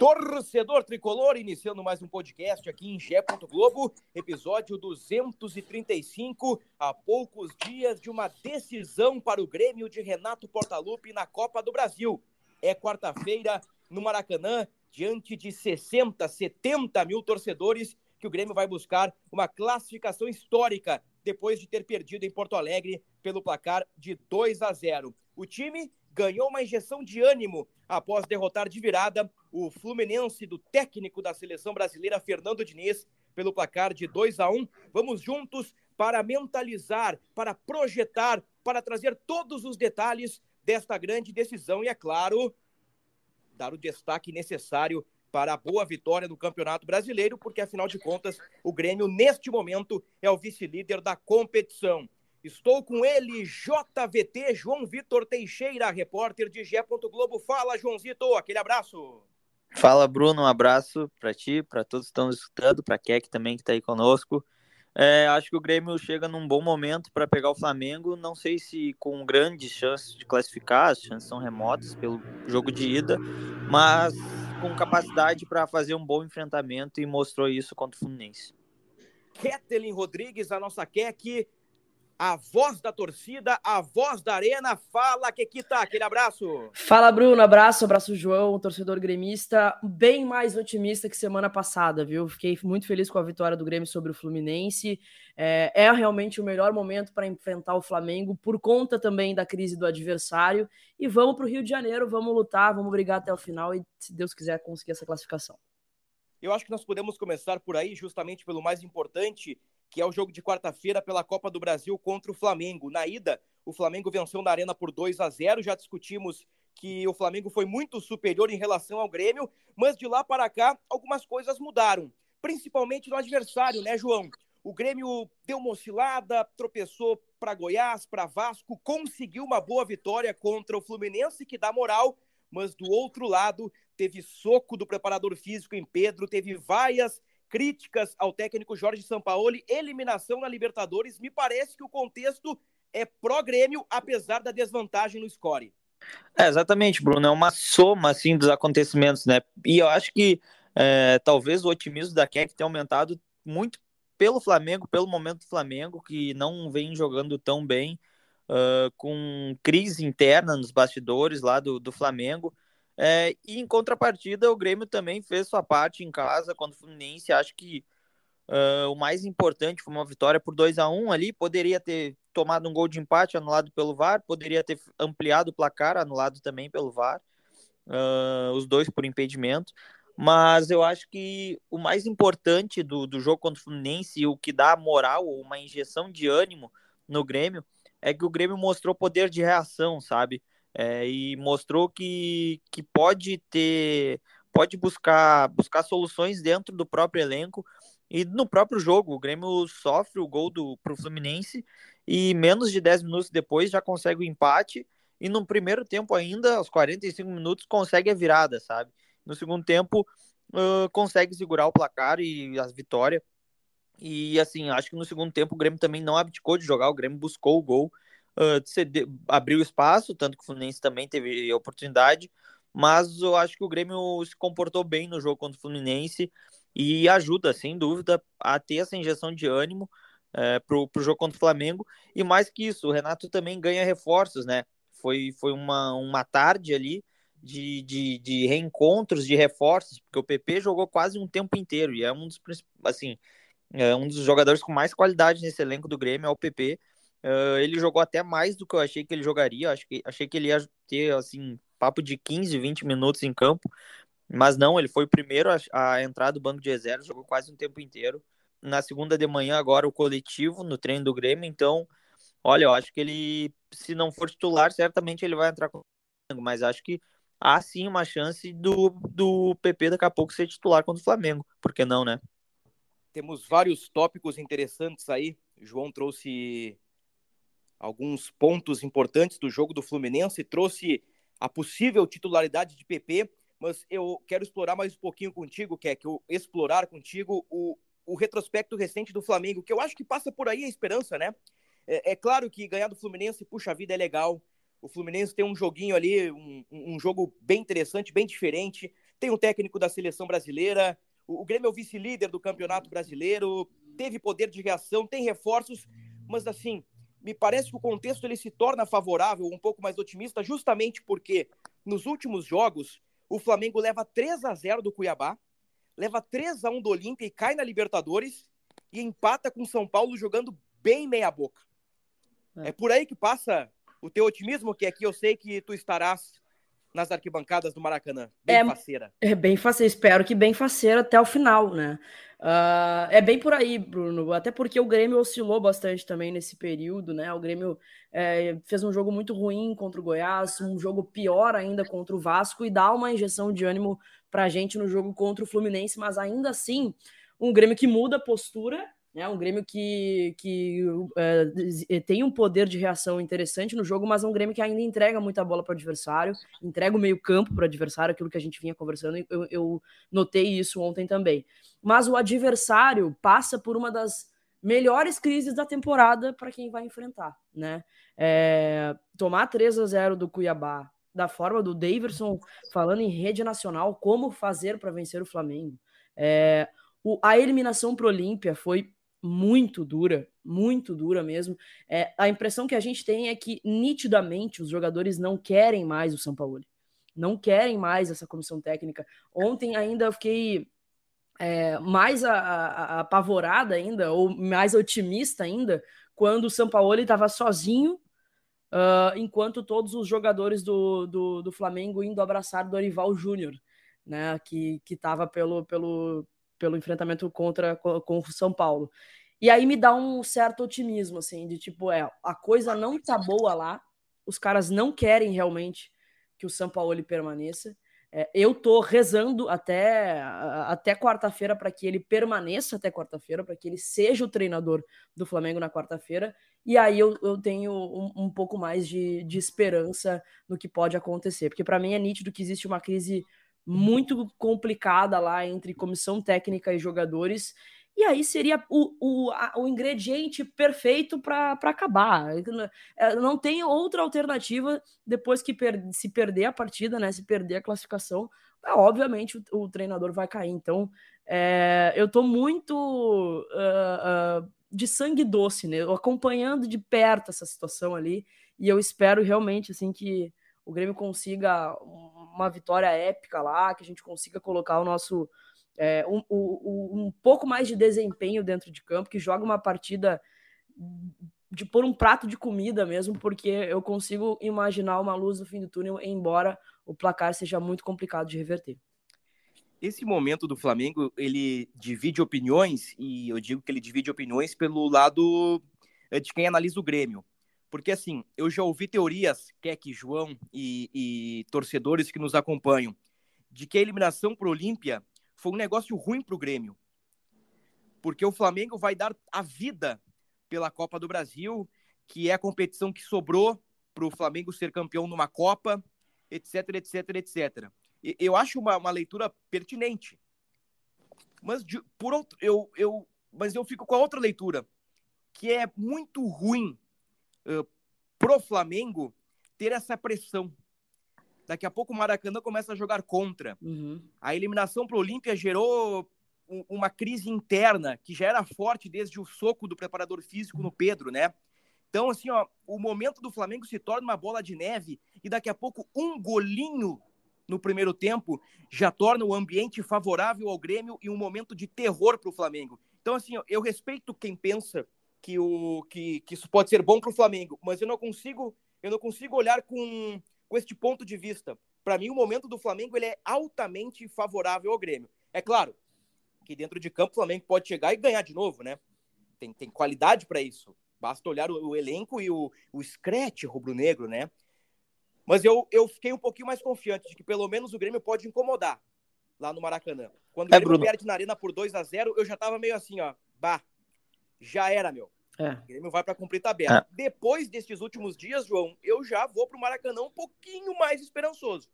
Torcedor tricolor, iniciando mais um podcast aqui em Gé. Globo, episódio 235, a poucos dias de uma decisão para o Grêmio de Renato Portaluppi na Copa do Brasil. É quarta-feira no Maracanã, diante de 60, 70 mil torcedores, que o Grêmio vai buscar uma classificação histórica depois de ter perdido em Porto Alegre pelo placar de 2 a 0. O time ganhou uma injeção de ânimo após derrotar de virada o Fluminense do técnico da seleção brasileira Fernando Diniz pelo placar de 2 a 1. Vamos juntos para mentalizar, para projetar, para trazer todos os detalhes desta grande decisão e é claro, dar o destaque necessário para a boa vitória no Campeonato Brasileiro, porque afinal de contas, o Grêmio neste momento é o vice-líder da competição. Estou com ele, JVT, João Vitor Teixeira, repórter de Gé. Globo. Fala, Joãozito, aquele abraço. Fala, Bruno, um abraço para ti, para todos que estão escutando, para Keck também que está aí conosco. É, acho que o Grêmio chega num bom momento para pegar o Flamengo. Não sei se com grandes chances de classificar, as chances são remotas pelo jogo de ida, mas com capacidade para fazer um bom enfrentamento e mostrou isso contra o Fluminense. Ketelin Rodrigues, a nossa Keck, a voz da torcida, a voz da arena. Fala, Kekita, aquele abraço. Fala, Bruno, abraço, abraço, João, torcedor gremista, bem mais otimista que semana passada, viu? Fiquei muito feliz com a vitória do Grêmio sobre o Fluminense. É, é realmente o melhor momento para enfrentar o Flamengo, por conta também da crise do adversário. E vamos para o Rio de Janeiro, vamos lutar, vamos brigar até o final e, se Deus quiser, conseguir essa classificação. Eu acho que nós podemos começar por aí, justamente pelo mais importante, que é o jogo de quarta-feira pela Copa do Brasil contra o Flamengo. Na ida, o Flamengo venceu na Arena por 2 a 0. Já discutimos que o Flamengo foi muito superior em relação ao Grêmio, mas de lá para cá algumas coisas mudaram, principalmente no adversário, né, João? O Grêmio deu uma oscilada, tropeçou para Goiás, para Vasco, conseguiu uma boa vitória contra o Fluminense, que dá moral, mas do outro lado teve soco do preparador físico em Pedro, teve vaias críticas ao técnico Jorge Sampaoli, eliminação na Libertadores. Me parece que o contexto é pró-grêmio, apesar da desvantagem no score. É, exatamente, Bruno. É uma soma assim, dos acontecimentos, né? E eu acho que é, talvez o otimismo da Keck tenha aumentado muito pelo Flamengo, pelo momento do Flamengo, que não vem jogando tão bem, uh, com crise interna nos bastidores lá do, do Flamengo. É, e em contrapartida, o Grêmio também fez sua parte em casa contra o Fluminense. Acho que uh, o mais importante foi uma vitória por 2 a 1 ali. Poderia ter tomado um gol de empate anulado pelo VAR, poderia ter ampliado o placar, anulado também pelo VAR, uh, os dois por impedimento. Mas eu acho que o mais importante do, do jogo contra o Fluminense o que dá moral, uma injeção de ânimo no Grêmio, é que o Grêmio mostrou poder de reação, sabe? É, e mostrou que, que pode ter, pode buscar, buscar soluções dentro do próprio elenco e no próprio jogo. O Grêmio sofre o gol do pro Fluminense e menos de 10 minutos depois já consegue o empate e no primeiro tempo ainda, aos 45 minutos, consegue a virada, sabe? No segundo tempo, uh, consegue segurar o placar e a vitória. E assim, acho que no segundo tempo o Grêmio também não abdicou de jogar, o Grêmio buscou o gol uh, ceder, abriu espaço, tanto que o Fluminense também teve oportunidade, mas eu acho que o Grêmio se comportou bem no jogo contra o Fluminense e ajuda, sem dúvida, a ter essa injeção de ânimo é, para o jogo contra o Flamengo. E mais que isso, o Renato também ganha reforços, né? Foi, foi uma, uma tarde ali de, de, de reencontros, de reforços, porque o PP jogou quase um tempo inteiro e é um dos assim, é um dos jogadores com mais qualidade nesse elenco do Grêmio, é o PP Uh, ele jogou até mais do que eu achei que ele jogaria. Acho que, achei que ele ia ter, assim, papo de 15, 20 minutos em campo. Mas não, ele foi o primeiro a, a entrar do banco de reserva, jogou quase um tempo inteiro. Na segunda de manhã, agora o coletivo, no treino do Grêmio. Então, olha, eu acho que ele, se não for titular, certamente ele vai entrar com mas acho que há sim uma chance do, do PP daqui a pouco ser titular contra o Flamengo. Por que não, né? Temos vários tópicos interessantes aí. O João trouxe alguns pontos importantes do jogo do Fluminense, trouxe a possível titularidade de PP, mas eu quero explorar mais um pouquinho contigo, que é que eu explorar contigo o, o retrospecto recente do Flamengo, que eu acho que passa por aí a esperança, né? É, é claro que ganhar do Fluminense, puxa vida, é legal. O Fluminense tem um joguinho ali, um, um jogo bem interessante, bem diferente. Tem um técnico da seleção brasileira. O, o Grêmio é o vice-líder do Campeonato Brasileiro. Teve poder de reação, tem reforços, mas assim, me parece que o contexto ele se torna favorável, um pouco mais otimista, justamente porque nos últimos jogos o Flamengo leva 3 a 0 do Cuiabá, leva 3 a 1 do Olímpia e cai na Libertadores e empata com São Paulo jogando bem meia boca. É. é por aí que passa o teu otimismo, que aqui eu sei que tu estarás nas arquibancadas do Maracanã. Bem é, faceira. É bem faceira, espero que bem faceira até o final, né? Uh, é bem por aí, Bruno, até porque o Grêmio oscilou bastante também nesse período, né? O Grêmio é, fez um jogo muito ruim contra o Goiás, um jogo pior ainda contra o Vasco e dá uma injeção de ânimo pra gente no jogo contra o Fluminense, mas ainda assim, um Grêmio que muda a postura é um Grêmio que, que é, tem um poder de reação interessante no jogo, mas é um Grêmio que ainda entrega muita bola para o adversário, entrega o meio-campo para o adversário, aquilo que a gente vinha conversando, eu, eu notei isso ontem também. Mas o adversário passa por uma das melhores crises da temporada para quem vai enfrentar, né? É, tomar 3 a 0 do Cuiabá, da forma do Daverson falando em rede nacional, como fazer para vencer o Flamengo. É, o, a eliminação para o Olímpia foi muito dura, muito dura mesmo. É, a impressão que a gente tem é que nitidamente os jogadores não querem mais o São Paulo, não querem mais essa comissão técnica. Ontem ainda eu fiquei é, mais a, a, apavorada ainda, ou mais otimista ainda, quando o São Paulo estava sozinho, uh, enquanto todos os jogadores do, do, do Flamengo indo abraçar Dorival Júnior, né, que estava pelo, pelo, pelo enfrentamento contra com o São Paulo. E aí me dá um certo otimismo, assim, de tipo, é, a coisa não tá boa lá, os caras não querem realmente que o São Paulo permaneça. É, eu tô rezando até, até quarta-feira para que ele permaneça até quarta-feira, para que ele seja o treinador do Flamengo na quarta-feira. E aí eu, eu tenho um, um pouco mais de, de esperança no que pode acontecer, porque para mim é nítido que existe uma crise muito complicada lá entre comissão técnica e jogadores. E aí seria o, o, a, o ingrediente perfeito para acabar. É, não tem outra alternativa depois que per, se perder a partida, né? Se perder a classificação, obviamente o, o, treinador vai cair. Então, é, eu estou muito uh, uh, de sangue doce, né? Acompanhando de perto essa situação ali. E eu espero realmente assim que o Grêmio consiga uma vitória épica lá, que a gente consiga colocar o nosso é, um, um, um pouco mais de desempenho dentro de campo, que joga uma partida de pôr um prato de comida mesmo, porque eu consigo imaginar uma luz no fim do túnel, embora o placar seja muito complicado de reverter. Esse momento do Flamengo, ele divide opiniões, e eu digo que ele divide opiniões pelo lado é, de quem analisa o Grêmio. Porque, assim, eu já ouvi teorias, Keck, João e, e torcedores que nos acompanham, de que a eliminação para o Olímpia foi um negócio ruim para o Grêmio. Porque o Flamengo vai dar a vida pela Copa do Brasil, que é a competição que sobrou para o Flamengo ser campeão numa Copa, etc, etc, etc. Eu acho uma, uma leitura pertinente. Mas, de, por outro, eu, eu, mas eu fico com a outra leitura, que é muito ruim uh, pro Flamengo ter essa pressão. Daqui a pouco o Maracanã começa a jogar contra. Uhum. A eliminação pro Olímpia gerou um, uma crise interna que já era forte desde o soco do preparador físico no Pedro, né? Então, assim, ó, o momento do Flamengo se torna uma bola de neve e daqui a pouco um golinho no primeiro tempo já torna o ambiente favorável ao Grêmio e um momento de terror para o Flamengo. Então, assim, ó, eu respeito quem pensa que, o, que, que isso pode ser bom para o Flamengo, mas eu não consigo eu não consigo olhar com, com este ponto de vista. Para mim, o momento do Flamengo ele é altamente favorável ao Grêmio. É claro que dentro de campo o Flamengo pode chegar e ganhar de novo, né? Tem, tem qualidade para isso. Basta olhar o, o, elenco e o, o scratch rubro-negro, né? Mas eu, eu fiquei um pouquinho mais confiante de que pelo menos o Grêmio pode incomodar lá no Maracanã. Quando o é, Grêmio Bruno. perde na Arena por 2 a 0 eu já tava meio assim, ó, bah, já era, meu. É. O Grêmio vai para cumprir tabela. É. Depois desses últimos dias, João, eu já vou para o Maracanã um pouquinho mais esperançoso.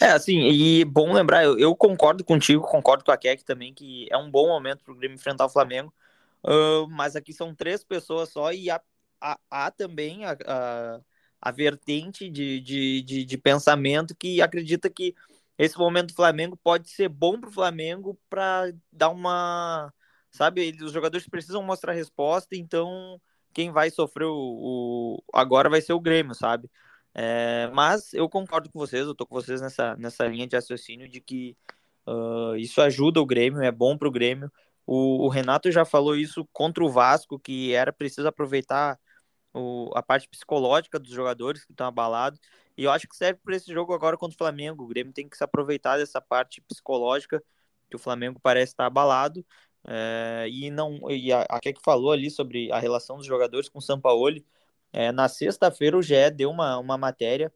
É, assim, e bom lembrar, eu, eu concordo contigo, concordo com a Keck também, que é um bom momento para o Grêmio enfrentar o Flamengo, uh, mas aqui são três pessoas só e há, há, há também a, a, a vertente de, de, de, de, pensamento que acredita que esse momento do Flamengo pode ser bom para o Flamengo para dar uma sabe? os jogadores precisam mostrar resposta, então quem vai sofrer o, o agora vai ser o Grêmio, sabe? É, mas eu concordo com vocês, eu tô com vocês nessa, nessa linha de raciocínio de que uh, isso ajuda o Grêmio, é bom para o Grêmio. O Renato já falou isso contra o Vasco, que era preciso aproveitar o, a parte psicológica dos jogadores que estão abalados. E eu acho que serve para esse jogo agora contra o Flamengo. O Grêmio tem que se aproveitar dessa parte psicológica, que o Flamengo parece estar abalado, é, e não e a, que falou ali sobre a relação dos jogadores com o Sampaoli. É, na sexta-feira o GE deu uma, uma matéria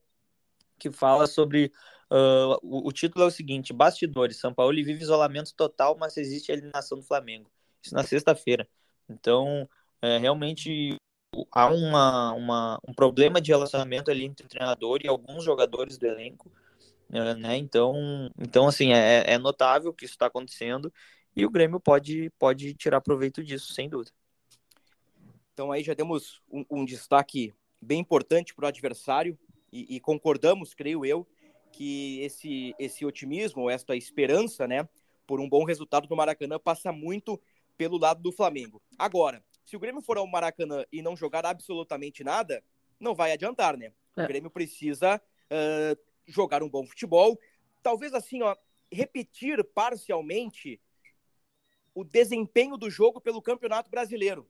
que fala sobre uh, o, o, título é o seguinte: Bastidores, Sampaoli vive isolamento total, mas existe a eliminação do Flamengo. Isso na sexta-feira. Então, é, realmente há uma, uma, um problema de relacionamento ali entre o treinador e alguns jogadores do elenco. Né? Então, então, assim, é, é notável que isso está acontecendo e o Grêmio pode, pode tirar proveito disso, sem dúvida. Então aí já demos um, um destaque bem importante para o adversário e, e, concordamos, creio eu, que esse, esse otimismo, esta esperança, né, por um bom resultado no Maracanã passa muito pelo lado do Flamengo. Agora, se o Grêmio for ao Maracanã e não jogar absolutamente nada, não vai adiantar, né? É. O Grêmio precisa uh, jogar um bom futebol, talvez assim, ó, repetir parcialmente o desempenho do jogo pelo Campeonato Brasileiro.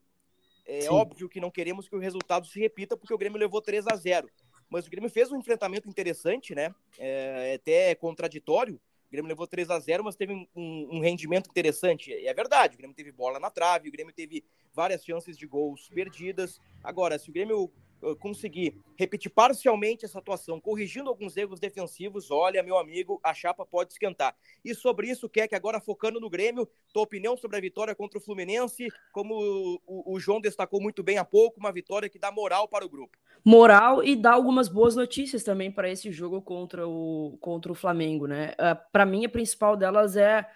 É Sim. óbvio que não queremos que o resultado se repita, porque o Grêmio levou 3 a 0 Mas o Grêmio fez um enfrentamento interessante, né? É, até contraditório. O Grêmio levou 3 a 0 mas teve um, um, rendimento interessante. E é verdade, o Grêmio teve bola na trave, o Grêmio teve várias chances de gols perdidas. Agora, se o Grêmio conseguir repetir parcialmente essa atuação, corrigindo alguns erros defensivos, olha, meu amigo, a chapa pode esquentar. E sobre isso, quer que agora focando no Grêmio, tua opinião sobre a vitória contra o Fluminense, como o, o João destacou muito bem há pouco, uma vitória que dá moral para o grupo. Moral e dá algumas boas notícias também para esse jogo contra o, contra o Flamengo, né? Uh, para mim, a principal delas é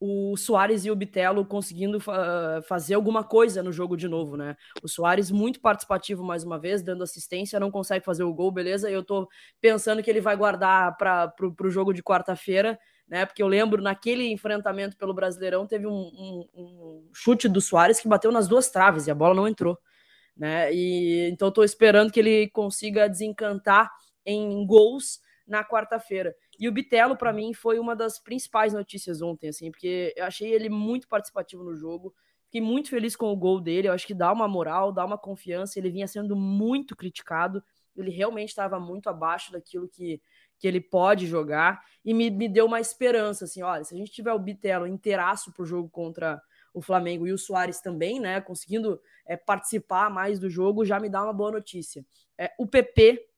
o Soares e o Bitelo conseguindo fa fazer alguma coisa no jogo de novo, né? O Soares muito participativo mais uma vez, dando assistência, não consegue fazer o gol, beleza? Eu tô pensando que ele vai guardar para pro jogo de quarta-feira, né? Porque eu lembro naquele enfrentamento pelo Brasileirão teve um, um, um, chute do Soares que bateu nas duas traves e a bola não entrou, né? E então tô esperando que ele consiga desencantar em gols na quarta-feira. E o Bitelo, para mim, foi uma das principais notícias ontem, assim, porque eu achei ele muito participativo no jogo. Fiquei muito feliz com o gol dele. Eu acho que dá uma moral, dá uma confiança. Ele vinha sendo muito criticado. Ele realmente estava muito abaixo daquilo que, que ele pode jogar. E me, me deu uma esperança, assim, olha, se a gente tiver o Bitelo inteiraço pro jogo contra o Flamengo e o Soares também, né, conseguindo é, participar mais do jogo, já me dá uma boa notícia. É, o PP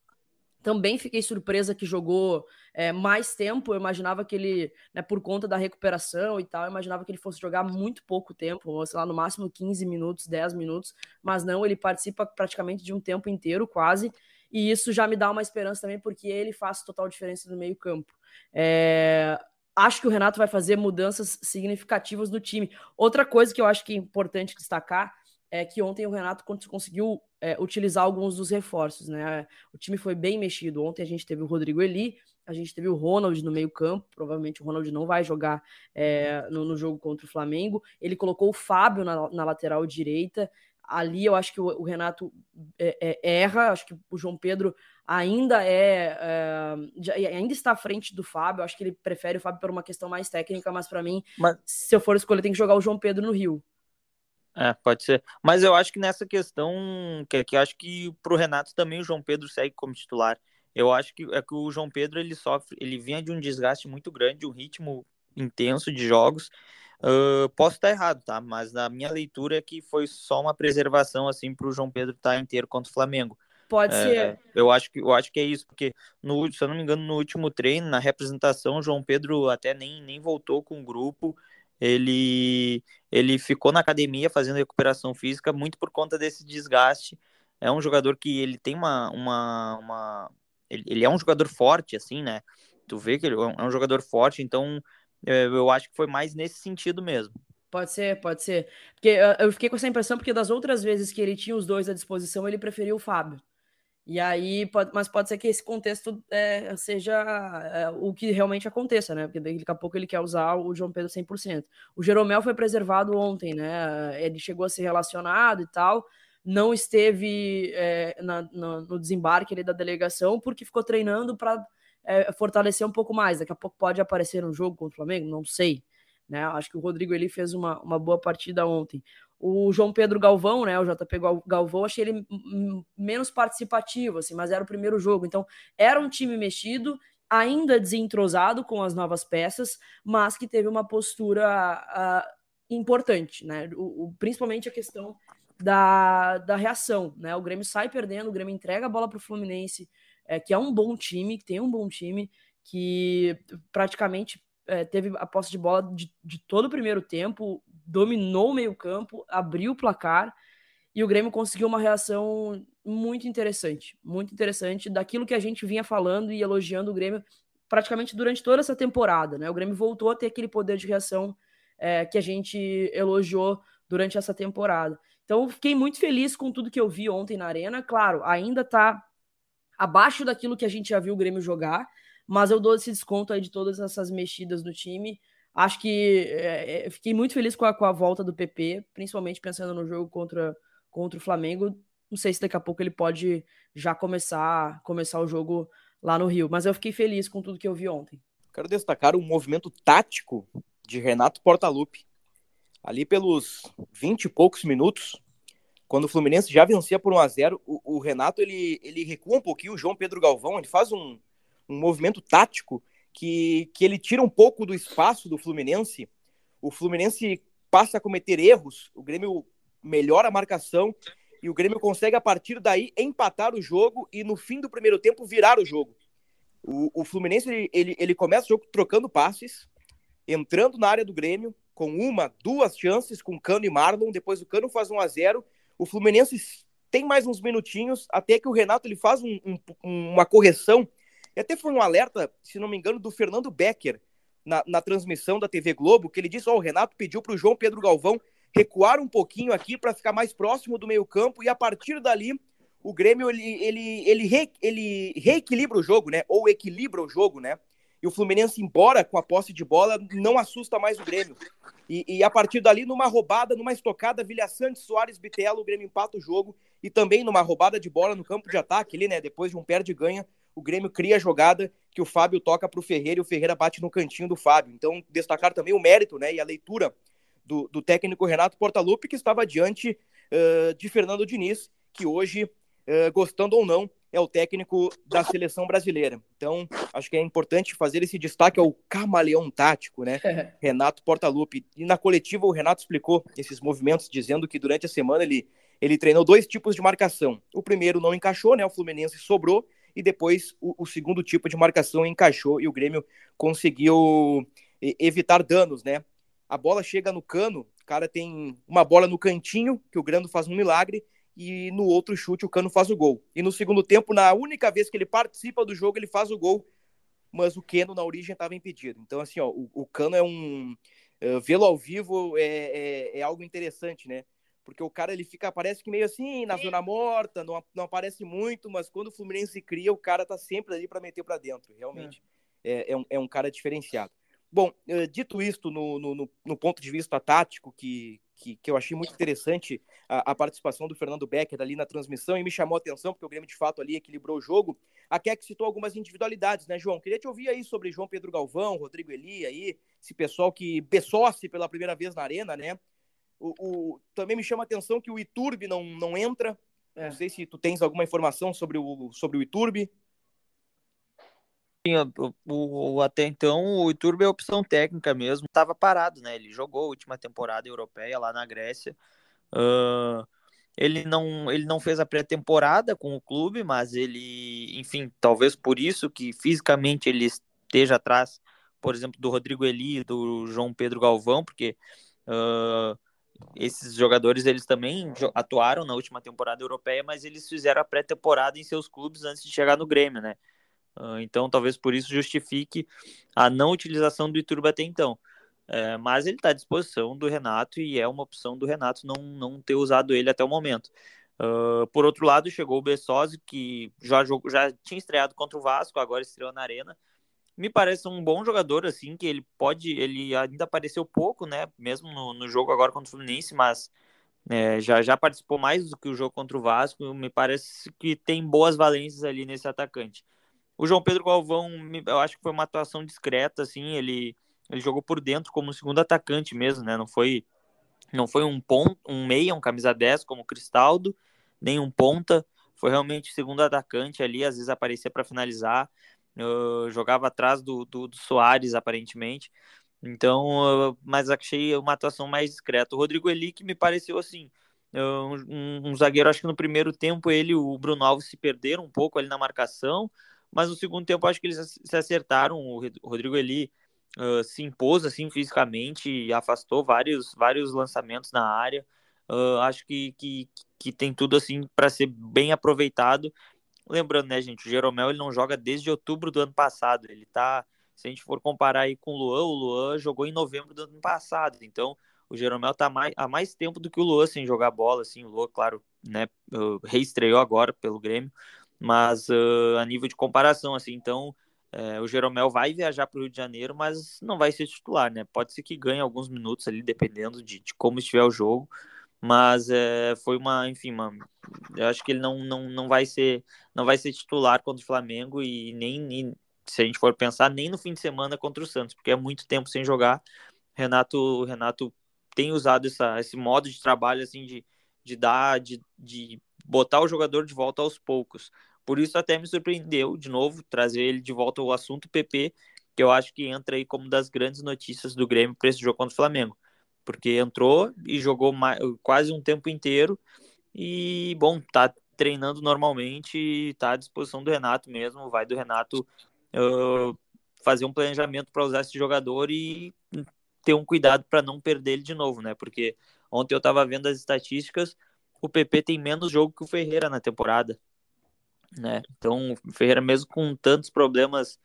também fiquei surpresa que jogou é, mais tempo. Eu imaginava que ele, né, por conta da recuperação e tal, eu imaginava que ele fosse jogar muito pouco tempo, sei lá, no máximo 15 minutos, 10 minutos, mas não, ele participa praticamente de um tempo inteiro, quase. E isso já me dá uma esperança também, porque ele faz total diferença no meio-campo. É, acho que o Renato vai fazer mudanças significativas no time. Outra coisa que eu acho que é importante destacar é que ontem o Renato conseguiu é, utilizar alguns dos reforços, né? O time foi bem mexido. Ontem a gente teve o Rodrigo Eli, a gente teve o Ronald no meio-campo. Provavelmente o Ronald não vai jogar é, no, no, jogo contra o Flamengo. Ele colocou o Fábio na, na lateral direita. Ali eu acho que o, o Renato é, é erra. Acho que o João Pedro ainda é, é ainda está à frente do Fábio. Acho que ele prefere o Fábio por uma questão mais técnica, mas para mim, mas... se eu for escolher, tem que jogar o João Pedro no Rio. É, pode ser. Mas eu acho que nessa questão, que, que acho que pro Renato também o João Pedro segue como titular. Eu acho que é que o João Pedro ele sofre, ele vinha de um desgaste muito grande, um ritmo intenso de jogos. Uh, posso estar errado, tá? Mas na minha leitura é que foi só uma preservação assim para o João Pedro estar inteiro contra o Flamengo. Pode é, ser. Eu acho que eu acho que é isso, porque no, se eu não me engano no último treino, na representação, o João Pedro até nem, nem voltou com o grupo. Ele ele ficou na academia fazendo recuperação física muito por conta desse desgaste. É um jogador que ele tem uma, uma, uma ele, ele é um jogador forte assim, né? Tu vê que ele é um jogador forte, então é, eu acho que foi mais nesse sentido mesmo. Pode ser, pode ser. Porque eu fiquei com essa impressão porque das outras vezes que ele tinha os dois à disposição, ele preferiu o Fábio. E aí, pode, mas pode ser que esse contexto é, seja é, o que realmente aconteça, né? Porque daqui a pouco ele quer usar o João Pedro 100%. O Jeromel foi preservado ontem, né? Ele chegou a ser relacionado e tal, não esteve é, na, no, no desembarque ali da delegação porque ficou treinando para é, fortalecer um pouco mais. Daqui a pouco pode aparecer no jogo contra o Flamengo, não sei. Né? Acho que o Rodrigo ele fez uma, uma boa partida ontem. O João Pedro Galvão, né? O JP Galvão, achei ele menos participativo, assim, mas era o primeiro jogo. Então, era um time mexido, ainda desentrosado com as novas peças, mas que teve uma postura uh, importante, né? O, o, principalmente a questão da, da reação, né? O Grêmio sai perdendo, o Grêmio entrega a bola para o Fluminense é, que é um bom time, que tem um bom time, que praticamente é, teve a posse de bola de, de todo o primeiro tempo, dominou o meio-campo, abriu o placar e o Grêmio conseguiu uma reação muito interessante, muito interessante daquilo que a gente vinha falando e elogiando o Grêmio praticamente durante toda essa temporada, né? O Grêmio voltou a ter aquele poder de reação é, que a gente elogiou durante essa temporada. Então, fiquei muito feliz com tudo que eu vi ontem na Arena. Claro, ainda tá abaixo daquilo que a gente já viu o Grêmio jogar, mas eu dou esse desconto aí de todas essas mexidas do time. Acho que é, fiquei muito feliz com a, com a volta do PP, principalmente pensando no jogo contra, contra o Flamengo. Não sei se daqui a pouco ele pode já começar começar o jogo lá no Rio, mas eu fiquei feliz com tudo que eu vi ontem. Quero destacar um movimento tático de Renato Portaluppi. Ali pelos 20 e poucos minutos, quando o Fluminense já vencia por 1 a 0 o, o, Renato ele, ele recua um pouquinho, o João Pedro Galvão, ele faz um, um movimento tático que, que ele tira um pouco do espaço do Fluminense. O Fluminense passa a cometer erros, o Grêmio melhora a marcação e o Grêmio consegue, a partir daí, empatar o jogo e no fim do primeiro tempo virar o jogo. O, o Fluminense ele, ele, ele começa o jogo trocando passes, entrando na área do Grêmio, com uma, duas chances com Cano e Marlon. Depois o Cano faz 1 a 0 o Fluminense tem mais uns minutinhos, até que o Renato ele faz um, um, uma correção. E até foi um alerta, se não me engano, do Fernando Becker na, na transmissão da TV Globo, que ele disse: Ó, oh, o Renato pediu para o João Pedro Galvão recuar um pouquinho aqui para ficar mais próximo do meio-campo, e a partir dali o Grêmio ele, ele, ele, re, ele reequilibra o jogo, né? Ou equilibra o jogo, né? E o Fluminense, embora com a posse de bola, não assusta mais o Grêmio. E, e a partir dali, numa roubada, numa estocada, Vilha Santos, Soares, Bitelo, o Grêmio empata o jogo. E também numa roubada de bola no campo de ataque, ali, né? Depois de um perde-ganha, o Grêmio cria a jogada que o Fábio toca para o Ferreira e o Ferreira bate no cantinho do Fábio. Então, destacar também o mérito né, e a leitura do, do técnico Renato Portaluppi, que estava diante uh, de Fernando Diniz, que hoje, uh, gostando ou não, é o técnico da seleção brasileira. Então, acho que é importante fazer esse destaque ao camaleão tático, né? Renato Portaluppi. E na coletiva, o Renato explicou esses movimentos, dizendo que durante a semana ele, ele treinou dois tipos de marcação. O primeiro não encaixou, né? O Fluminense sobrou. E depois o, o segundo tipo de marcação encaixou e o Grêmio conseguiu evitar danos, né? A bola chega no cano, o cara tem uma bola no cantinho, que o Grando faz um milagre, e no outro chute o Cano faz o gol. E no segundo tempo, na única vez que ele participa do jogo, ele faz o gol, mas o Keno na origem estava impedido. Então, assim, ó, o, o Cano é um. Uh, Vê-lo ao vivo é, é, é, algo interessante, né? Porque o cara ele fica, parece que meio assim, na zona morta, não, não aparece muito, mas quando o Fluminense cria, o cara tá sempre ali para meter para dentro. Realmente é. É, é, um, é um cara diferenciado. Bom, uh, dito isto, no, no, no, ponto de vista tático, que, que, que eu achei muito interessante a, a, participação do Fernando Becker ali na transmissão e me chamou a atenção, porque o Grêmio de fato ali equilibrou o jogo. A Keck citou algumas individualidades, né, João? Queria te ouvir aí sobre João Pedro Galvão, Rodrigo Eli, aí, esse pessoal que bessoce pela primeira vez na arena, né? O, o, também me chama a atenção que o Iturbe não, não entra. É. Não sei se tu tens alguma informação sobre o, sobre o Iturbe. Sim, o, o, até então o Iturbe é opção técnica mesmo, estava parado, né? Ele jogou a última temporada europeia lá na Grécia. Uh, ele não, ele não fez a pré-temporada com o clube, mas ele, enfim, talvez por isso que fisicamente ele esteja atrás, por exemplo, do Rodrigo Eli, do João Pedro Galvão, porque uh, esses jogadores eles também atuaram na última temporada europeia, mas eles fizeram a pré-temporada em seus clubes antes de chegar no Grêmio, né? Uh, então, talvez por isso justifique a não utilização do Iturba até então. É, mas ele está à disposição do Renato e é uma opção do Renato não, não ter usado ele até o momento. Uh, por outro lado, chegou o Bessosi, que já, já tinha estreado contra o Vasco, agora estreou na Arena. Me parece um bom jogador, assim, que ele pode. Ele ainda apareceu pouco, né? Mesmo no, no jogo agora contra o Fluminense, mas é, já, já participou mais do que o jogo contra o Vasco. Me parece que tem boas valências ali nesse atacante. O João Pedro Galvão, eu acho que foi uma atuação discreta, assim, ele, ele jogou por dentro como segundo atacante mesmo, né? Não foi não foi um ponto, um meia, um camisa 10 como o Cristaldo, nem um ponta, foi realmente segundo atacante ali, às vezes aparecia para finalizar, jogava atrás do, do, do, Soares, aparentemente. Então, mas achei uma atuação mais discreta. O Rodrigo Elique me pareceu assim, um, um, zagueiro, acho que no primeiro tempo ele e o Bruno Alves se perderam um pouco ali na marcação, mas no segundo tempo acho que eles se acertaram. O Rodrigo Eli uh, se impôs assim fisicamente e afastou vários, vários lançamentos na área. Uh, acho que, que, que tem tudo assim para ser bem aproveitado. Lembrando, né, gente, o Jeromel ele não joga desde outubro do ano passado. Ele tá, se a gente for comparar aí com o Luan, o Luan jogou em novembro do ano passado. Então, o Jeromel tá mais, há mais tempo do que o Luan sem jogar bola, assim. O Luan, claro, né, reestreou agora pelo Grêmio, mas uh, a nível de comparação, assim, então é, o Jeromel vai viajar para o Rio de Janeiro, mas não vai ser titular, né? Pode ser que ganhe alguns minutos ali, dependendo de, de como estiver o jogo, mas é, foi uma, enfim, uma, eu acho que ele não, não, não vai ser não vai ser titular contra o Flamengo e nem, se a gente for pensar nem no fim de semana contra o Santos, porque é muito tempo sem jogar. Renato Renato tem usado essa, esse modo de trabalho assim de, de dar de, de botar o jogador de volta aos poucos. Por isso até me surpreendeu, de novo, trazer ele de volta ao assunto PP, que eu acho que entra aí como das grandes notícias do Grêmio para esse jogo contra o Flamengo. Porque entrou e jogou mais, quase um tempo inteiro e, bom, tá treinando normalmente, tá à disposição do Renato mesmo, vai do Renato uh, fazer um planejamento para usar esse jogador e ter um cuidado para não perder ele de novo, né? Porque ontem eu estava vendo as estatísticas, o PP tem menos jogo que o Ferreira na temporada né? Então, o Ferreira, mesmo com tantos problemas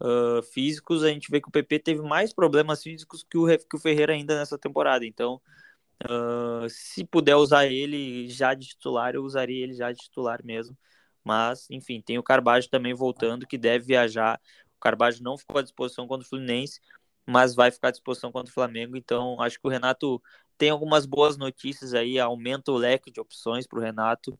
uh, físicos, a gente vê que o PP teve mais problemas físicos que o, que o Ferreira ainda nessa temporada. Então, uh, se puder usar ele já de titular, eu usaria ele já de titular mesmo. Mas, enfim, tem o Carbajo também voltando, que deve viajar. O Carbajo não ficou à disposição contra o Fluminense, mas vai ficar à disposição contra o Flamengo. Então, acho que o Renato tem algumas boas notícias aí, aumenta o leque de opções para o Renato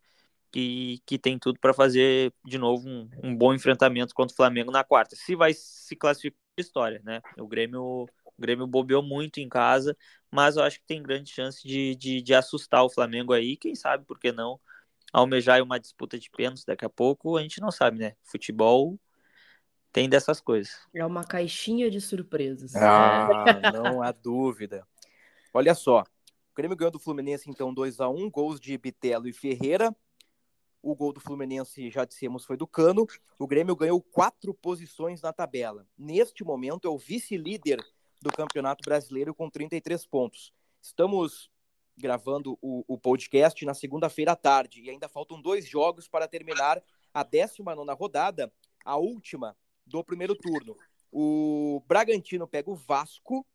que, que tem tudo para fazer de novo um, um, bom enfrentamento contra o Flamengo na quarta. Se vai se classificar história, né? O Grêmio, o Grêmio bobeou muito em casa, mas eu acho que tem grande chance de, de, de assustar o Flamengo aí. Quem sabe, por que não? Almejar uma disputa de pênaltis daqui a pouco, a gente não sabe, né? Futebol tem dessas coisas. É uma caixinha de surpresas. Ah, não há dúvida. Olha só, o Grêmio ganhou do Fluminense, então, 2 a 1 gols de Bitelo e Ferreira. O gol do Fluminense, já dissemos, foi do Cano. O Grêmio ganhou quatro posições na tabela. Neste momento, é o vice-líder do Campeonato Brasileiro com 33 pontos. Estamos gravando o, o podcast na segunda-feira à tarde e ainda faltam dois jogos para terminar a 19 rodada, a última do primeiro turno. O Bragantino pega o Vasco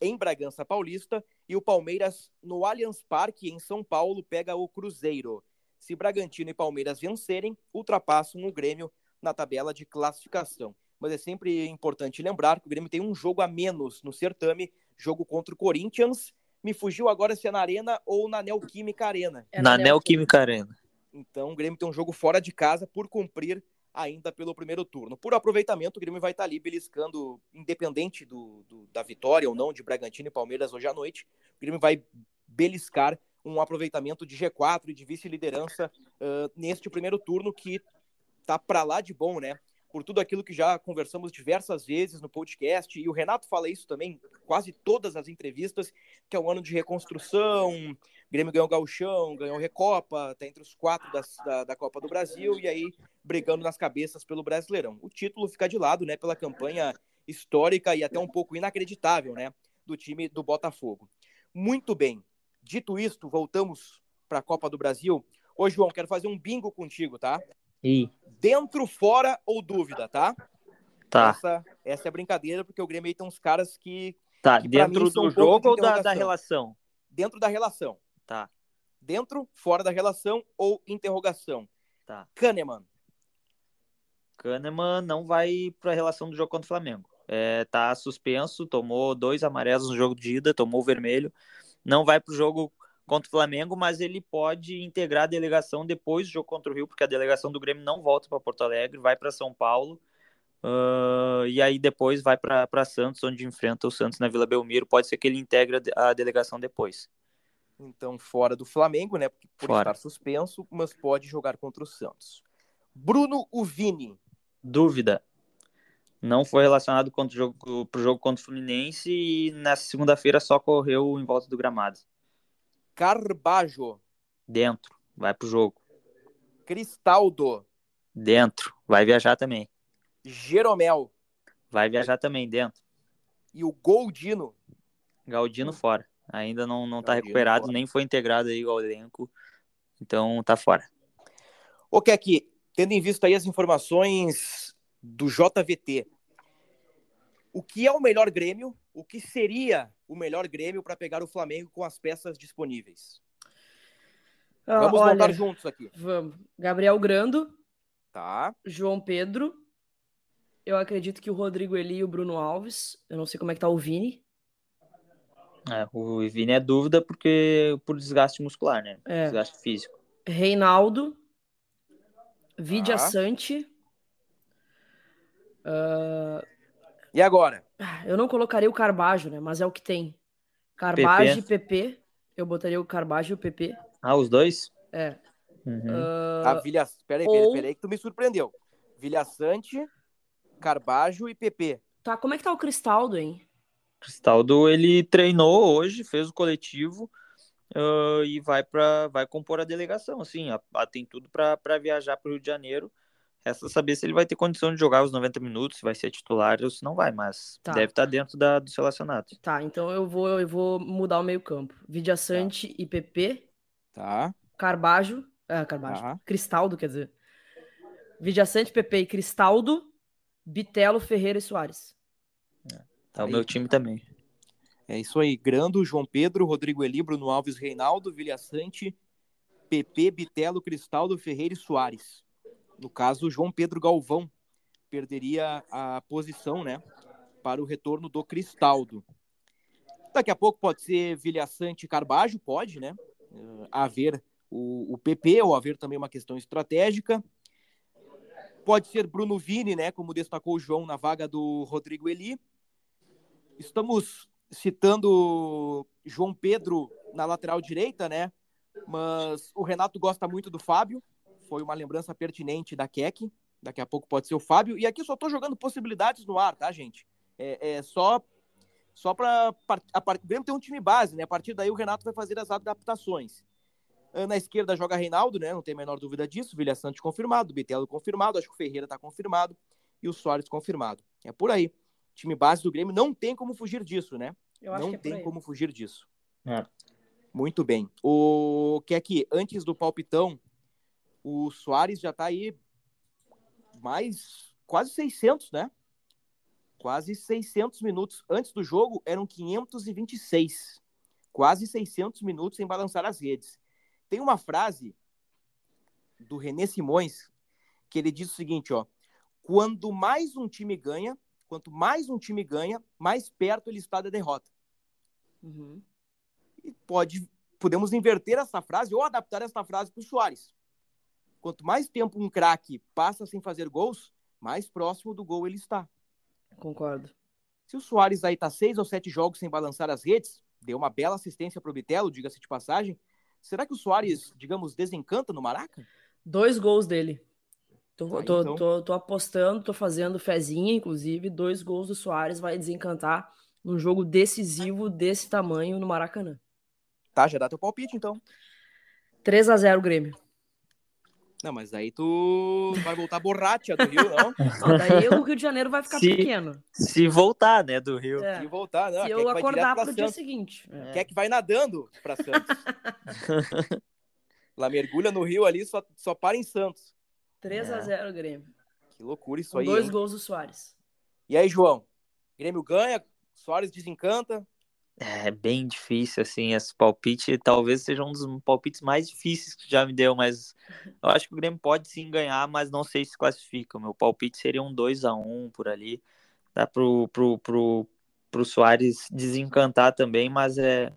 em Bragança Paulista e o Palmeiras no Allianz Parque em São Paulo pega o Cruzeiro. Se Bragantino e Palmeiras vencerem, ultrapassam o Grêmio na tabela de classificação. Mas é sempre importante lembrar que o Grêmio tem um jogo a menos no certame, jogo contra o Corinthians. Me fugiu agora se é na Arena ou na Neoquímica Arena. É na, na Neoquímica Arena. Então o Grêmio tem um jogo fora de casa por cumprir ainda pelo primeiro turno. Por aproveitamento, o Grêmio vai estar ali beliscando, independente do, do, da vitória ou não de Bragantino e Palmeiras hoje à noite. O Grêmio vai beliscar um aproveitamento de G4 e de vice-liderança uh, neste primeiro turno que tá para lá de bom, né? Por tudo aquilo que já conversamos diversas vezes no podcast, e o Renato fala isso também quase todas as entrevistas, que é um ano de reconstrução, o Grêmio ganhou o Gauchão, ganhou Recopa, está entre os quatro das, da, da Copa do Brasil, e aí brigando nas cabeças pelo Brasileirão. O título fica de lado, né, pela campanha histórica e até um pouco inacreditável, né, do time do Botafogo. Muito bem, Dito isto, voltamos para a Copa do Brasil. Ô, João, quero fazer um bingo contigo, tá? E Dentro, fora ou dúvida, tá? tá, Essa, essa é a brincadeira, porque o Grêmio aí tem uns caras que. tá. que Dentro mim do um jogo ou da, da relação? Dentro da relação. Tá, Dentro, fora da relação ou interrogação. tá. Kahneman. Kahneman não vai para a relação do jogo contra o Flamengo. É, tá suspenso, tomou dois amarelos no jogo de ida, tomou o vermelho. Não vai para o jogo contra o Flamengo, mas ele pode integrar a delegação depois do jogo contra o Rio, porque a delegação do Grêmio não volta para Porto Alegre, vai para São Paulo. ah, e aí depois vai para Santos, onde enfrenta o Santos na Vila Belmiro. Pode ser que ele integre a delegação depois. Então, fora do Flamengo, né? Por Fora. estar suspenso, mas pode jogar contra o Santos. Bruno Uvini. Dúvida. Não foi relacionado contra o jogo, jogo contra o Fluminense e nessa segunda-feira só correu em volta do gramado. Carbajo. Dentro, vai pro jogo. Cristaldo. Dentro, vai viajar também. Jeromel. Vai viajar também dentro. E o Goldino. Galdino fora. Ainda não, não tá recuperado, fora. nem foi integrado aí ao elenco. Então tá fora. Ô, Keck, tendo em vista aí as informações do JVT, o que é o melhor Grêmio? O que seria o melhor Grêmio para pegar o Flamengo com as peças disponíveis? Ah, Vamos olha, montar juntos aqui, Vamos. Gabriel Grando, tá? João Pedro. Eu acredito que o Rodrigo Eli e o Bruno Alves. Eu não sei como é que tá o Vini. É, o Vini é dúvida porque por desgaste muscular, né? É. Desgaste físico. Reinaldo. Vidia Tá. Sante. Ah, E agora? eu não colocaria o Carbajo, né? Mas é o que tem. Carbajo e PP. Eu botaria o Carbajo e o PP. Ah, os dois? É. Uhum. Ah, A Vilha... Peraí, peraí, peraí, que tu me surpreendeu. Vilha Sante, Carbajo e PP. tá, como é que tá o Cristaldo, hein? Cristaldo, ele treinou hoje, fez o coletivo ah, e vai para vai compor a delegação, assim, a- a- tem tudo para viajar para o Rio de Janeiro. Resta saber se ele vai ter condição de jogar os 90 minutos, se vai ser titular ou se não vai, mas Tá. deve estar dentro da, dos relacionados. Tá, então eu vou, eu vou mudar o meio-campo. Vidia Sante e PP. Tá? Carbajo. Ah, Carbajo. Aham. Cristaldo, quer dizer. Vidia Sante, PP e Cristaldo. Bitelo, Ferreira e Soares. É o Aí. meu time também. É isso aí. Grando, João Pedro, Rodrigo Eli, Bruno Alves, Reinaldo, Vilha Sante, PP, Bitelo, Cristaldo, Ferreira e Soares. No caso, João Pedro Galvão perderia a posição, né? Para o retorno do Cristaldo. Daqui a pouco pode ser Vilha Sante e Carbajo, pode, né? Eh, haver o, o PP ou haver também uma questão estratégica. Pode ser Bruno Vini, né? Como destacou o João na vaga do Rodrigo Eli. Estamos citando João Pedro na lateral direita, né? Mas o Renato gosta muito do Fábio. Foi uma lembrança pertinente da Keck. Daqui a pouco pode ser o Fábio. E aqui eu só tô jogando possibilidades no ar, tá, gente? É, é só só para o Grêmio ter um time base, né? A partir daí o Renato vai fazer as adaptações. Ah, Na esquerda joga Reinaldo, né? Não tem a menor dúvida disso. Vilha Sante confirmado, Bitelo confirmado, acho que o Ferreira tá confirmado e o Soares confirmado. É por aí. Time base do Grêmio não tem como fugir disso, né? Eu acho não que é tem como fugir disso. É. Muito bem. O que é que antes do palpitão, o Soares já tá aí mais quase 600, né? Quase 600 minutos. Antes do jogo eram 526. Quase 600 minutos sem balançar as redes. Tem uma frase do René Simões que ele diz o seguinte, ó: quando mais um time ganha, quanto mais um time ganha, mais perto ele está da derrota. Uhum. E pode, podemos inverter essa frase ou adaptar essa frase para o Soares. Quanto mais tempo um craque passa sem fazer gols, mais próximo do gol ele está. Concordo. Se o Soares aí tá seis ou sete jogos sem balançar as redes, deu uma bela assistência para o Bitelo, diga-se de passagem. Será que o Soares, digamos, desencanta no Maraca? Dois gols dele. Tô, Aí, tô, então. tô, tô apostando, tô fazendo fezinha, inclusive. Dois gols do Soares vai desencantar num jogo decisivo desse tamanho no Maracanã. Tá, já dá teu palpite, então. 3 a 0 Grêmio. Não, mas aí tu vai voltar borracha do Rio, não? Não, daí o Rio de Janeiro vai ficar Se- pequeno. Se voltar, né, do Rio. É, Se voltar, não. se quer eu acordar pro dia Santos. seguinte. É. Quer que vai nadando pra Santos. Lá mergulha no Rio ali, só, só para em Santos. 3 a É. 0 Grêmio. Que loucura isso Com aí. dois hein? gols do Soares. E aí, João? Grêmio ganha, Soares desencanta. É bem difícil, assim, esse palpite talvez seja um dos palpites mais difíceis que já me deu, mas eu acho que o Grêmio pode sim ganhar, mas não sei se classifica. O meu palpite seria um 2 a 1 por ali. Dá pro, pro, pro, pro Soares desencantar também, mas é,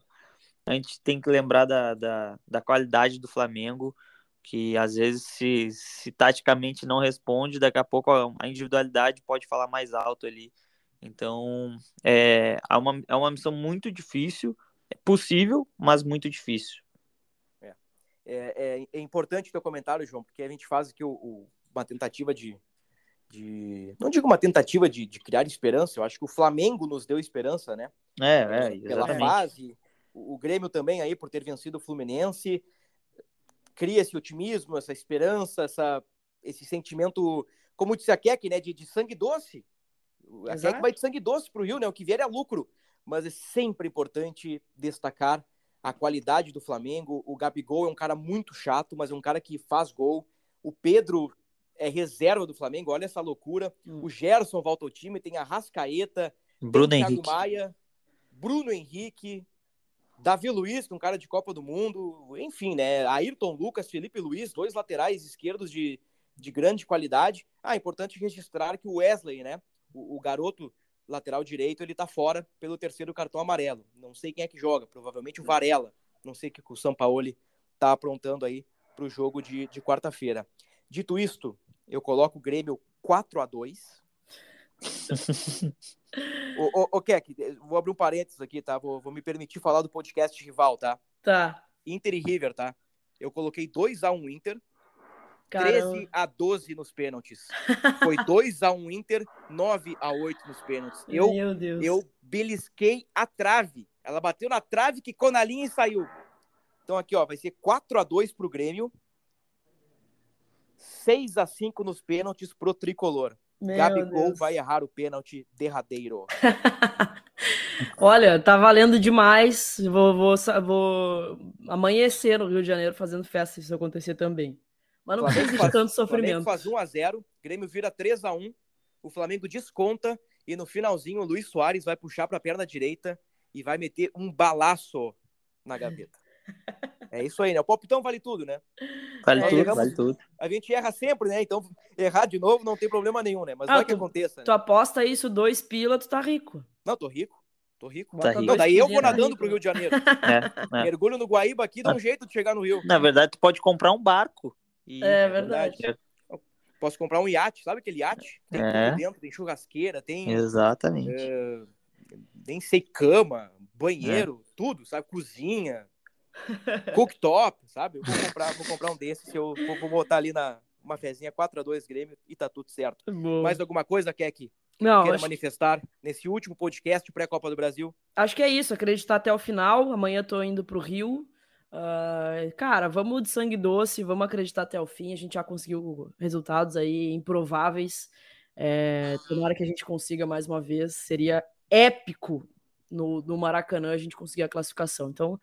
a gente tem que lembrar da, da, da qualidade do Flamengo, que às vezes se, se taticamente não responde, daqui a pouco a a individualidade pode falar mais alto ali. Então, é, é, uma, é uma missão muito difícil, é possível, mas muito difícil. É, é, é importante o teu comentário, João, porque a gente faz aqui o, o- uma tentativa de, de- Não digo uma tentativa de, de criar esperança, eu acho que o Flamengo nos deu esperança, né? É, é, pela exatamente. fase. O, o Grêmio também aí, por ter vencido o Fluminense. Cria esse otimismo, essa esperança, essa, esse sentimento, como disse a Keck, né? De, de sangue doce. A Exato. Keck vai de sangue doce pro Rio, né? O que vier é lucro. Mas é sempre importante destacar a qualidade do Flamengo. O Gabigol é um cara muito chato, mas é um cara que faz gol. O Pedro é reserva do Flamengo, olha essa loucura. Hum. O Gerson volta ao time, tem a Rascaeta, Bruno tem Thiago Henrique. Maia, Bruno Henrique, Davi Luiz, que é um cara de Copa do Mundo, enfim, né? Ayrton Lucas, Felipe Luiz, dois laterais esquerdos de, de grande qualidade. Ah, importante registrar que o Wesley, né? O, o garoto lateral direito, ele tá fora pelo terceiro cartão amarelo. Não sei quem é que joga, provavelmente o Varela. Não sei o que o Sampaoli tá aprontando aí pro jogo de, de quarta-feira. Dito isto, eu coloco o Grêmio 4 a 2 Ô, ô, ô Keck, vou abrir um parênteses aqui, tá? Vou, vou me permitir falar do podcast rival, tá? Tá. Inter e River, tá? Eu coloquei 2x1 Inter, Caramba. 13 a 12 nos pênaltis. Foi 2x1 Inter, 9 a 8 nos pênaltis. Eu, Meu Deus. eu belisquei a trave. Ela bateu na trave, quicou na linha e saiu. Então aqui, ó, vai ser 4 a 2 pro Grêmio. 6 a 5 nos pênaltis pro tricolor. Meu Gabigol Deus. vai errar o pênalti derradeiro. Olha, tá valendo demais. Vou, vou, vou amanhecer no Rio de Janeiro fazendo festa se isso acontecer também. Mas não Flamengo precisa de faz- tanto Flamengo sofrimento. faz 1x0, Grêmio vira 3x1, o Flamengo desconta e no finalzinho o Luiz Soares vai puxar para a perna direita e vai meter um balaço na gaveta. É isso aí, né? O palpitão vale tudo, né? Vale É, tudo, chegamos- vale tudo. A gente erra sempre, né? Então errar de novo não tem problema nenhum, né? Mas Ah, vai que tu- aconteça. Né? Tu aposta isso, dois pila, tu tá rico. Não, tô rico. Tô rico. Tá Bota rico. Não, daí eu vou tá nadando rico. pro Rio de Janeiro. É, é. Mergulho no Guaíba aqui, dá um jeito de chegar no Rio. Na verdade, tu pode comprar um barco. E... É verdade. Posso comprar um iate, sabe aquele iate? Tem É. tudo dentro, tem churrasqueira, tem Exatamente. É, nem sei, cama, banheiro, tudo, sabe? Cozinha, cooktop, sabe? Eu vou comprar, vou comprar um desses, eu vou, vou botar ali na uma fezinha 4x2 Grêmio e tá tudo certo. Boa. Mais alguma coisa, Keck, Não, queira acho, manifestar nesse último podcast pré-Copa do Brasil? acho que é isso. Acreditar até o final. Amanhã tô indo pro Rio. Ah, cara, vamos de sangue doce, vamos acreditar até o fim. A gente já conseguiu resultados aí improváveis. É, tomara que a gente consiga mais uma vez. Seria épico no, no Maracanã a gente conseguir a classificação. Então,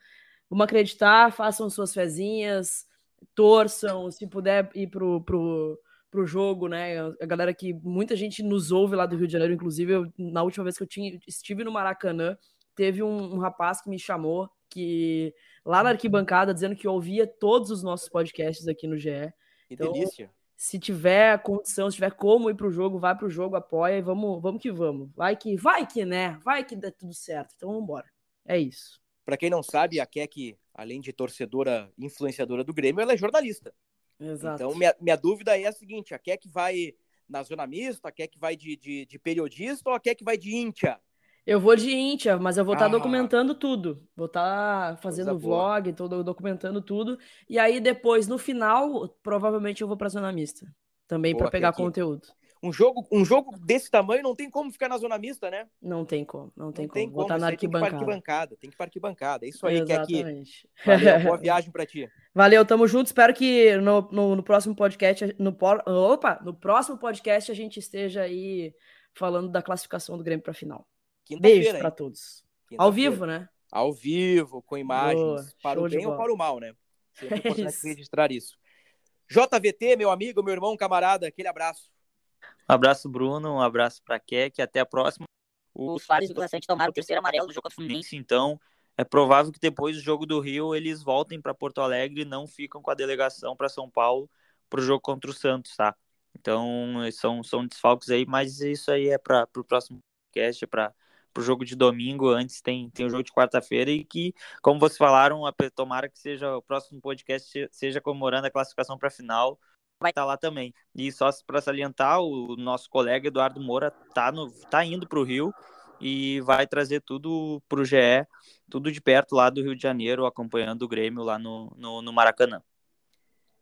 vamos acreditar, façam suas fezinhas, torçam, se puder ir pro, pro, pro jogo, né? A galera que muita gente nos ouve lá do Rio de Janeiro, inclusive, eu, na última vez que eu tinha, estive no Maracanã, teve um, um rapaz que me chamou que lá na arquibancada dizendo que ouvia todos os nossos podcasts aqui no GE. Que Então, delícia. Se tiver condição, se tiver como ir pro jogo, vai pro jogo, apoia e vamos, vamos que vamos. Vai que, vai que, né? Vai que dá tudo certo. Então vamos embora. É isso. Pra quem não sabe, a Keck, além de torcedora influenciadora do Grêmio, ela é jornalista. Exato. Então, minha, minha dúvida é a seguinte: a Keck vai na zona mista, a Keck vai de, de, de periodista ou a Keck vai de íntia? Eu vou de Íntia, mas eu vou estar tá ah, documentando tudo. Vou estar tá fazendo vlog, todo documentando tudo. E aí depois, no final, provavelmente eu vou para zona mista. Também para pegar conteúdo. Um jogo, um jogo desse tamanho não tem como ficar na zona mista, né? Não tem como, não tem não como. Tem como. Botar na arquibancada. Tem que ir para arquibancada, tem que para arquibancada. É isso aí, Exatamente. que aqui. Valeu, boa viagem para ti. Valeu, tamo junto. Espero que no, no, no, próximo podcast, no, opa, no próximo podcast a gente esteja aí falando da classificação do Grêmio para final. Beijo para todos. Ao vivo, né? Ao vivo, com imagens, Boa, para o bem ou para o mal, né? Sempre é importante registrar isso. JVT, meu amigo, meu irmão, camarada, aquele abraço. Um abraço, Bruno. Um abraço para Keck. Até a próxima. Os Soares do Glaciante tomaram o terceiro amarelo do jogo contra o Fluminense, então é provável que depois do jogo do Rio eles voltem para Porto Alegre e não ficam com a delegação para São Paulo para o jogo contra o Santos, tá? Então são, são desfalques aí, mas isso aí é para o próximo podcast, é para o jogo de domingo. Antes tem, tem o jogo de quarta-feira e que, como vocês falaram, tomara que seja o próximo podcast seja comemorando a classificação para a final vai estar lá também. E só para salientar, o nosso colega Eduardo Moura tá, no, tá indo para o Rio e vai trazer tudo para o GE, tudo de perto lá do Rio de Janeiro, acompanhando o Grêmio lá no, no, no Maracanã.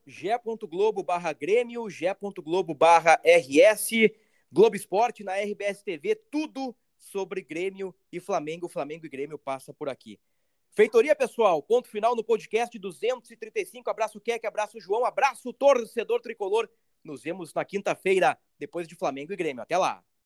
ge.globo barra Grêmio, ge.globo barra RS, Globo Esporte na RBS TV, tudo sobre Grêmio e Flamengo. Flamengo e Grêmio passa por aqui. Feitoria, pessoal. Ponto final no podcast 235. Abraço, Keck, abraço, João, abraço, torcedor tricolor. Nos vemos na quinta-feira, depois de Flamengo e Grêmio. Até lá.